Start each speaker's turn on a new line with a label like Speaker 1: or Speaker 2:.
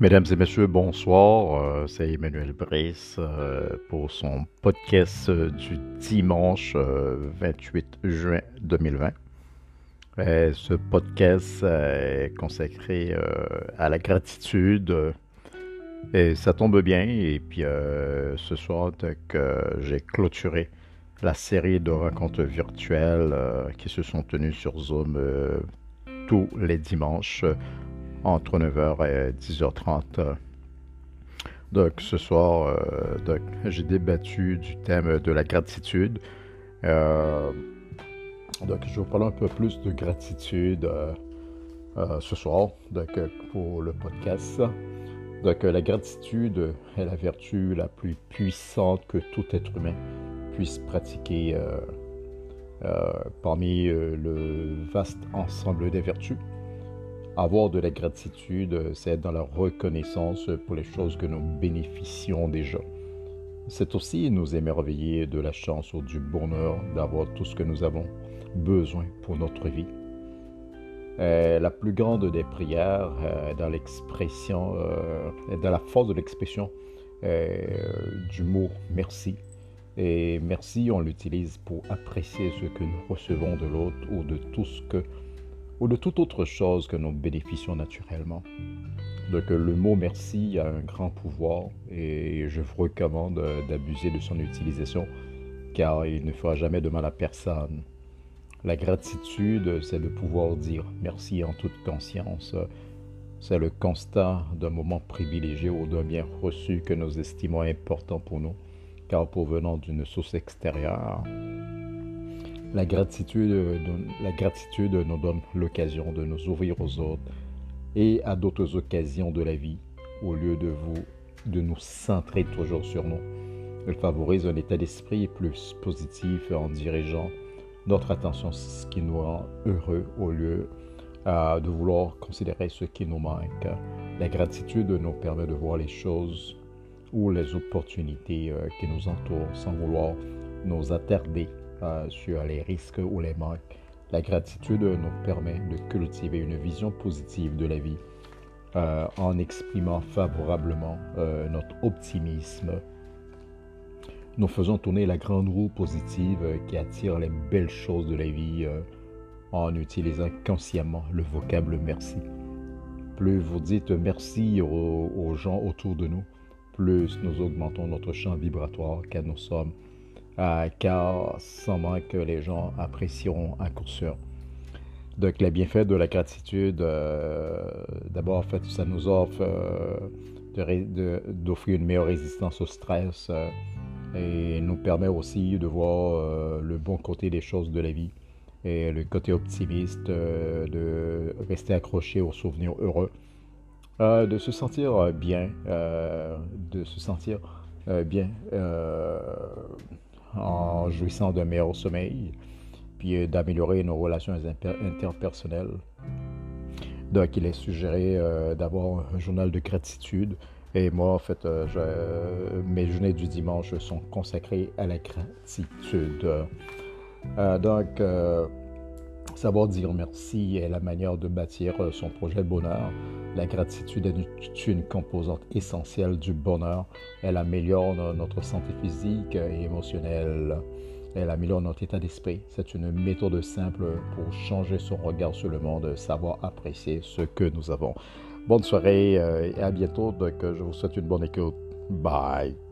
Speaker 1: Mesdames et messieurs, bonsoir. Euh, c'est Emmanuel Brice euh, pour son podcast euh, du dimanche 28 juin 2020. ce podcast est consacré à la gratitude et ça tombe bien. Et puis ce soir, j'ai clôturé la série de rencontres virtuelles qui se sont tenues sur Zoom tous les dimanches entre 9h et 10h30. Donc ce soir, euh, j'ai débattu du thème de la gratitude. Euh, donc je vais vous parler un peu plus de gratitude euh, ce soir donc, pour le podcast. Donc la gratitude est la vertu la plus puissante que tout être humain puisse pratiquer parmi le vaste ensemble des vertus. Avoir de la gratitude, c'est être dans la reconnaissance pour les choses que nous bénéficions déjà. C'est aussi nous émerveiller de la chance ou du bonheur d'avoir tout ce que nous avons besoin pour notre vie. Euh, la plus grande des prières euh, dans l'expression, euh, dans la force de l'expression du mot merci. Et merci, on l'utilise pour apprécier ce que nous recevons de l'autre ou de tout ce que ou de toute autre chose que nous bénéficions naturellement. Donc le mot merci a un grand pouvoir et je vous recommande d'abuser de son utilisation car il ne fera jamais de mal à personne. La gratitude, c'est de pouvoir dire merci en toute conscience. C'est le constat d'un moment privilégié ou d'un bien reçu que nous estimons important pour nous, car provenant d'une source extérieure, la gratitude, la gratitude nous donne l'occasion de nous ouvrir aux autres et à d'autres occasions de la vie au lieu de, vous, de nous centrer toujours sur nous. Elle favorise un état d'esprit plus positif en dirigeant notre attention sur ce qui nous rend heureux au lieu euh, de vouloir considérer ce qui nous manque. La gratitude nous permet de voir les choses ou les opportunités euh, qui nous entourent sans vouloir nous attarder sur les risques ou les manques. La gratitude nous permet de cultiver une vision positive de la vie euh, en exprimant favorablement euh, notre optimisme. Nous faisons tourner la grande roue positive qui attire les belles choses de la vie euh, en utilisant consciemment le vocable merci. Plus vous dites merci aux gens autour de nous, plus nous augmentons notre champ vibratoire car nous sommes euh, car sans manque les gens apprécieront un coup sûr. Donc les bienfaits de la gratitude, euh, d'abord en fait ça nous offre euh, d'offrir une meilleure résistance au stress et nous permet aussi de voir le bon côté des choses de la vie et le côté optimiste, de rester accroché aux souvenirs heureux, de se sentir bien, de se sentir bien en jouissant d'un meilleur sommeil, puis euh, d'améliorer nos relations interpersonnelles. Donc, il est suggéré euh, d'avoir un journal de gratitude. Et moi, en fait, euh, mes journées du dimanche sont consacrées à la gratitude. donc, savoir dire merci est la manière de bâtir son projet de bonheur. La gratitude est une composante essentielle du bonheur. Elle améliore notre santé physique et émotionnelle. Elle améliore notre état d'esprit. C'est une méthode simple pour changer son regard sur le monde, savoir apprécier ce que nous avons. Bonne soirée euh, et à bientôt. Donc, je vous souhaite une bonne écoute. Bye.